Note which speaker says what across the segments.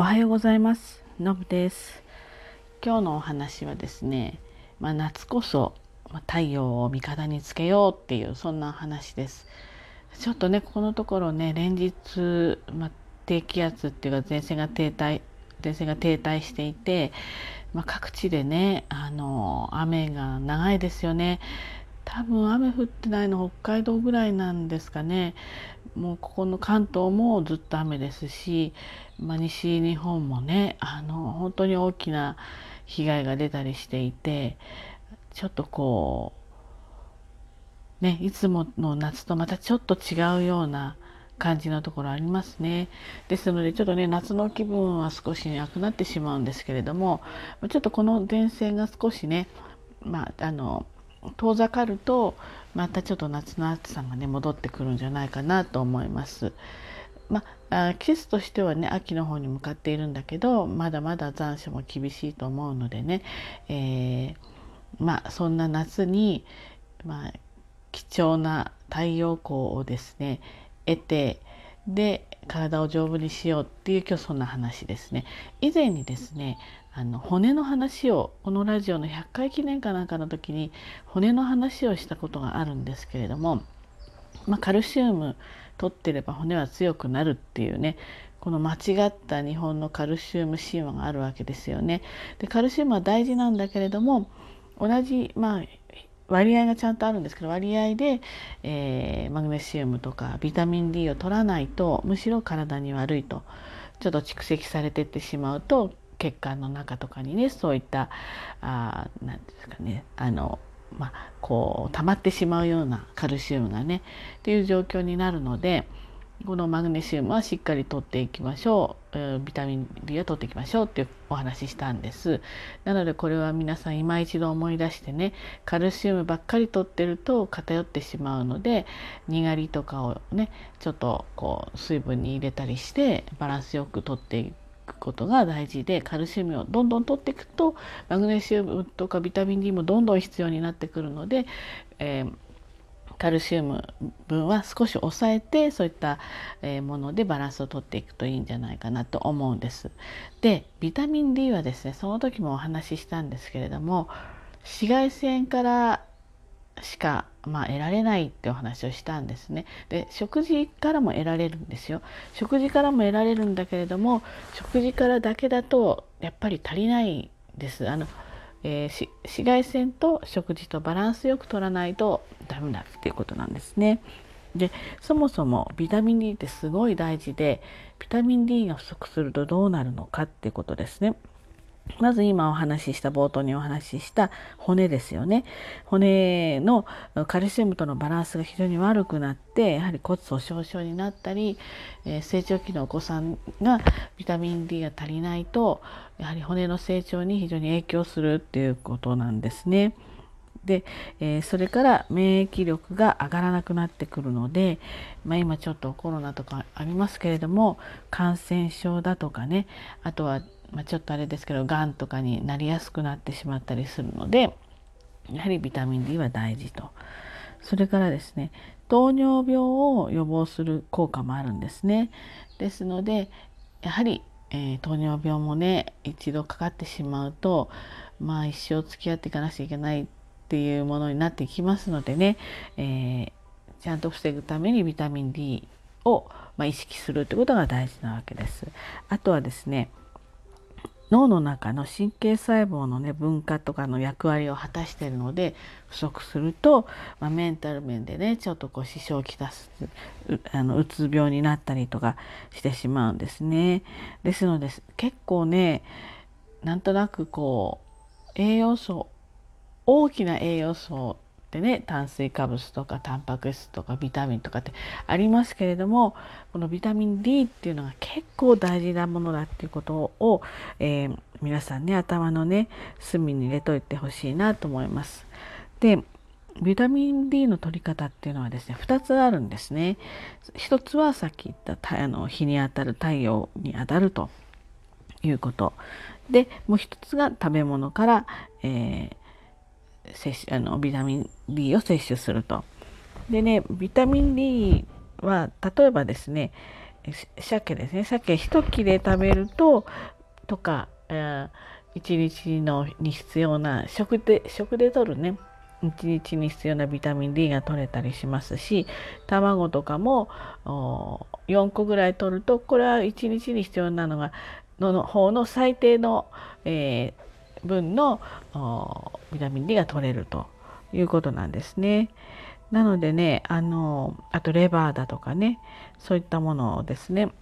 Speaker 1: おはようございます。のぶです。今日のお話はですね、まあ、夏こそ太陽を味方につけようっていうそんな話です。ちょっとねこのところね連日、まあ、低気圧っていうか前線が停滞前線が停滞していて、まあ、各地でねあの雨が長いですよね。多分雨降ってないの北海道ぐらいなんですかねもうここの関東もずっと雨ですし、まあ、西日本もねあの本当に大きな被害が出たりしていてちょっとこうねいつもの夏とまたちょっと違うような感じのところありますね。ですのでちょっとね夏の気分は少しなくなってしまうんですけれどもちょっとこの前線が少しねまああの遠ざかるとまたちょっと夏の暑さがね戻ってくるんじゃないかなと思います。まあ、季節としてはね秋の方に向かっているんだけどまだまだ残暑も厳しいと思うのでね、えー、まあそんな夏に、まあ、貴重な太陽光をですね得てで体を丈夫にしようっていう今日そんな話ですね。以前にですねあの骨の話をこのラジオの100回記念かなんかの時に骨の話をしたことがあるんですけれども、まあ、カルシウム取ってれば骨は強くなるっていうねこの間違った日本のカルシウム神話があるわけですよね。でカルシウムは大事なんだけれども同じまあ割合がちゃんとあるんですけど割合で、えー、マグネシウムとかビタミン D を取らないとむしろ体に悪いとちょっと蓄積されてってしまうと血管の中とかにねそういったあなんですかねあのまあ、こう溜まってしまうようなカルシウムがねっていう状況になるのでこのマグネシウムはしっかりとっていきましょう、えー、ビタミン D を取っていきましょうっていうお話ししたんです。なのでこれは皆さん今一度思い出してねカルシウムばっかり取ってると偏ってしまうのでにがりとかをねちょっとこう水分に入れたりしてバランスよく取っていくことが大事でカルシウムをどんどん取っていくとマグネシウムとかビタミン D もどんどん必要になってくるので、えーカルシウム分は少し抑えてそういったものでバランスをとっていくといいんじゃないかなと思うんです。でビタミン D はですねその時もお話ししたんですけれども紫外線からしか、まあ、得られないってお話をしたんですね。で食事からも得られるんですよ。食事からも得られるんだけれども食事からだけだとやっぱり足りないです。あのえー、紫外線と食事とバランスよく取らないとダメだっていうことなんですね。でそもそもビタミン D ってすごい大事でビタミン D が不足するとどうなるのかっていうことですね。まず今お話しした冒頭にお話しした骨ですよね骨のカルシウムとのバランスが非常に悪くなってやはり骨粗しょう症になったり、え、成長期のお子さんがビタミン D が足りないとやはり骨の成長に非常に影響するっていうことなんですね。で、えー、それから免疫力が上がらなくなってくるので、まあ、今ちょっとコロナとかありますけれども感染症だとかねあとはまあ、ちょっとあれですけどがんとかになりやすくなってしまったりするのでやはりビタミン D は大事と。それからですね糖尿病を予防する効果もあるんですね。ですのでやはり、えー、糖尿病もね一度かかってしまうとまあ一生付き合っていかなきゃいけないっていうものになっていきますのでね、えー、ちゃんと防ぐためにビタミン D を、まあ、意識するってことが大事なわけです。あとはですね脳の中の神経細胞のね分化とかの役割を果たしてるので不足すると、まあ、メンタル面でねちょっとこう支障をきたすあのうつ病になったりとかしてしまうんですね。ですので結構ねなんとなくこう栄養素大きな栄養素でね炭水化物とかタンパク質とかビタミンとかってありますけれどもこのビタミン D っていうのが結構大事なものだっていうことを、えー、皆さんね頭のね隅に入れといてほしいなと思います。でビタミン D の取り方っていうのはですね2つあるんですね。1つはさっき言ったあの日に当たる太陽に当たるということ。でもう1つが食べ物から、えー摂取あのビタミン D を摂取すると。でねビタミン D は例えばですね、鮭ですね鮭一切れ食べるととか、えー、1日のに必要な食で食で取るね1日に必要なビタミン D が取れたりしますし卵とかも4個ぐらい取るとこれは1日に必要なのがの方の最低の、えー、分のビタミン D が取れるということなんですね。なのでねあのあとレバーだとかねそういったものをですね。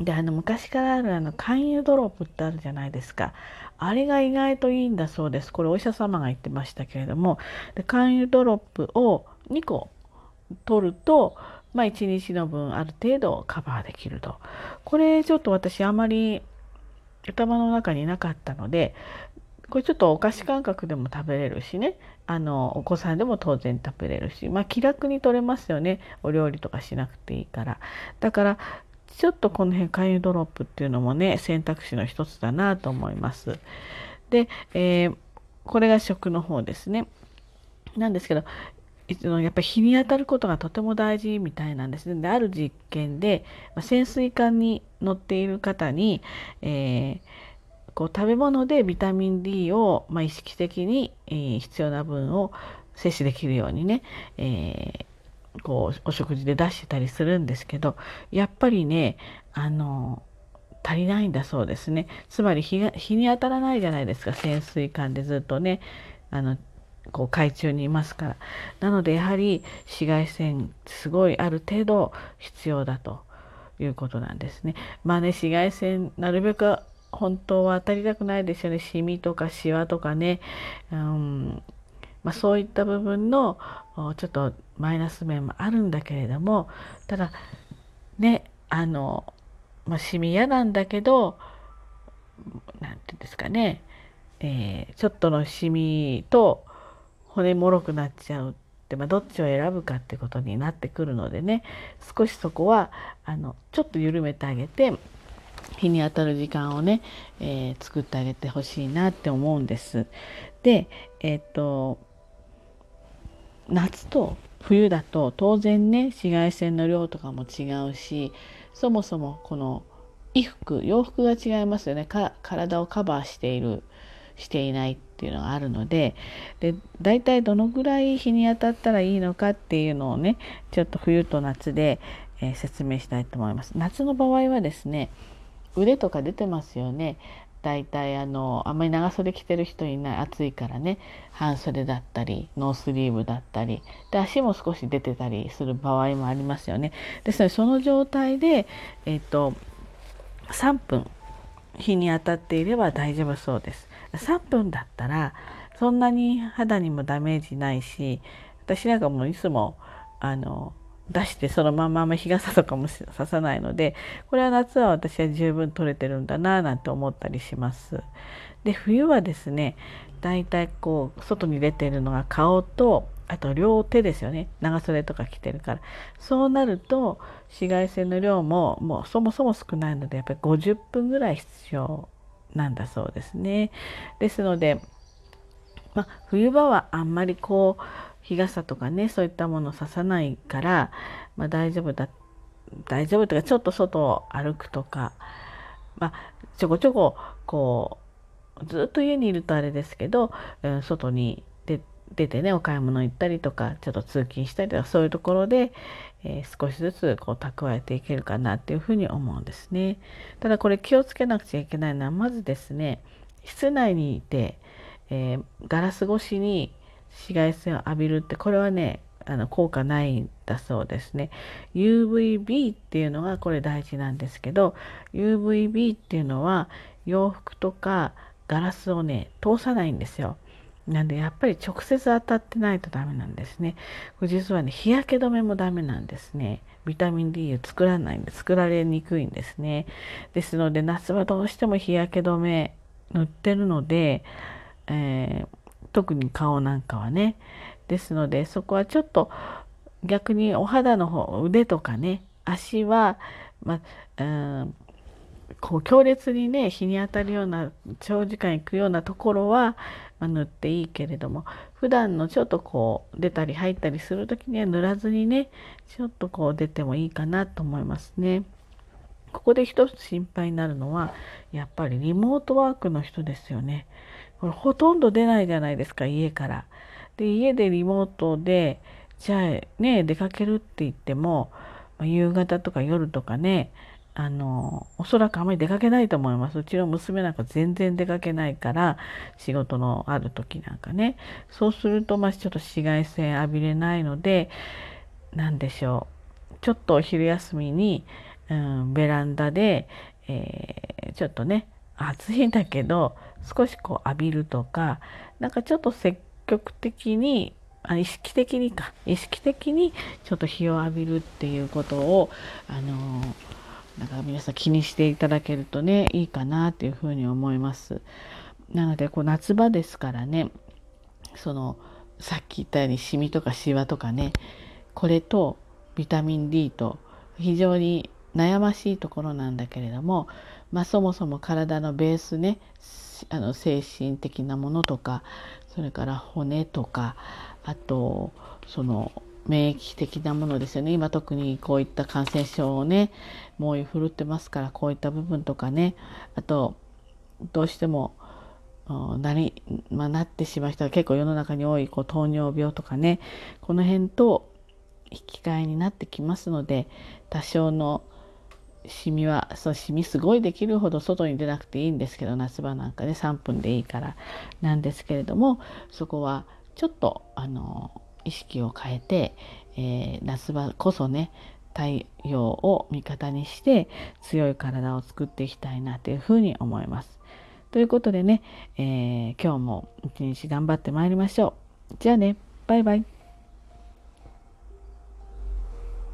Speaker 1: であの昔からあるあの肝油ドロップってあるじゃないですか。あれが意外といいんだそうです。これお医者様が言ってましたけれども。で肝油ドロップを2個取るとまあ1日の分ある程度カバーできると。これちょっと私あまり頭の中になかったのでこれちょっとお菓子感覚でも食べれるしね。あのお子さんでも当然食べれるしまあ気楽に取れますよね。お料理とかしなくていいから。だからちょっとこの辺肝油ドロップっていうのもね選択肢の一つだなと思います。で、えー、これが食の方ですね。なんですけどやっぱり日に当たることがとても大事みたいなんですね。である実験で、潜水艦に乗っている方に、えーこう食べ物でビタミン D を、まあ、意識的に、えー、必要な分を摂取できるようにね、えー、こうお食事で出してたりするんですけどやっぱりねあの足りないんだそうですねつまり日に当たらないじゃないですか潜水艦でずっとねあのこう海中にいますから。なのでやはり紫外線すごいある程度必要だということなんですね。まあね紫外線なるべく本当は当たりたくないですよね。シミとかシワとかね、うん。まあ、そういった部分のちょっとマイナス面もあるんだけれども。ただねあの、まあ、シミ嫌なんだけど何て言うんですかね、えー、ちょっとのシミと骨もろくなっちゃうって、まあ、どっちを選ぶかってことになってくるのでね少しそこはあのちょっと緩めてあげて日に当たる時間をね、えー、作ってあげてほしいなって思うんです。で、えっ、と夏と冬だと当然ね紫外線の量とかも違うしそもそもこの衣服洋服が違いますよね体をカバーしているしていないっていうのがあるのでで大体どのぐらい日に当たったらいいのかっていうのをねちょっと冬と夏で、えー、説明したいと思います。夏の場合はですね腕とか出てますよね。だいたいあのあんまり長袖着てる人いない暑いからね。半袖だったりノースリーブだったりで足も少し出てたりする場合もありますよね。ですのでその状態で、えっと、3分日に当たっていれば大丈夫そうです。3分だったらそんなに肌にもダメージないし私なんかもういつもあの出してそのまま日傘とかもささないのでこれは夏は私は十分取れてるんだななんて思ったりします。で冬はですねだいたいこう外に出てるのが顔とあと両手ですよね長袖とか着てるからそうなると紫外線の量ももうそもそも少ないのでやっぱり50分ぐらい必要なんだそうですね。ですので、まあ、冬場はあんまりこう日傘とかねそういったものをささないから、ま、大丈夫だ大丈夫とかちょっと外を歩くとか、まあ、ちょこちょここうずっと家にいるとあれですけど、うん、外に出てねお買い物行ったりとかちょっと通勤したりとかそういうところで、えー、少しずつこう蓄えていけるかなっていうふうに思うんですね。ただこれ気をつけなくちゃいけないのはまずですね室内にいて、えー、ガラス越しに紫外線を浴びるってこれはねあの効果ないんだそうですね UVB っていうのがこれ大事なんですけど UVB っていうのは洋服とかガラスをね通さないんですよなんでやっぱり直接当たってないとダメなんですね。これ実はね日焼け止めもダメなんですね。ビタミン D を作らないんで作られにくいんですね。ですので夏はどうしても日焼け止め塗ってるので、えー特に顔なんかはね。ですのでそこはちょっと逆にお肌の方腕とかね足は、まあ、うんこう強烈にね日に当たるような長時間行くようなところは、ま、塗っていいけれども普段のちょっとこう出たり入ったりする時には塗らずにねちょっとこう出てもいいかなと思いますね。ここで一つ心配になるのはやっぱりリモートワークの人ですよね。これほとんど出ないじゃないですか家から。で家でリモートでじゃあね出かけるって言っても夕方とか夜とかねあのおそらくあまり出かけないと思います。うちの娘なんか全然出かけないから仕事のある時なんかね。そうするとまあちょっと紫外線浴びれないので何でしょう。ちょっとお昼休みに、うん、ベランダで、えー、ちょっとね暑いんだけど少しこう浴びるとかなんかちょっと積極的にあ意識的にか。意識的にちょっと日を浴びるっていうことをあのなんか皆さん気にしていただけるとねいいかなっていうふうに思います。なのでこう夏場ですからねそのさっき言ったようにシミとかシワとかねこれとビタミン D と非常に悩ましいところなんだけれども、まあ、そもそも体のベースねあの精神的なものとかそれから骨とかあとその免疫的なものですよね。今特にこういった感染症をね猛威振るってますからこういった部分とかね。あとどうしてもなり、まあ、なってしまう人は結構世の中に多いこう糖尿病とかね。この辺と引き換えになってきますので多少のシミはそうシミすごいできるほど外に出なくていいんですけど夏場なんかね3分でいいからなんですけれどもそこはちょっとあの意識を変えて、えー、夏場こそね太陽を味方にして強い体を作っていきたいなというふうに思います。ということでね、えー、今日も一日頑張ってまいりましょう。じゃあね、バイバイ。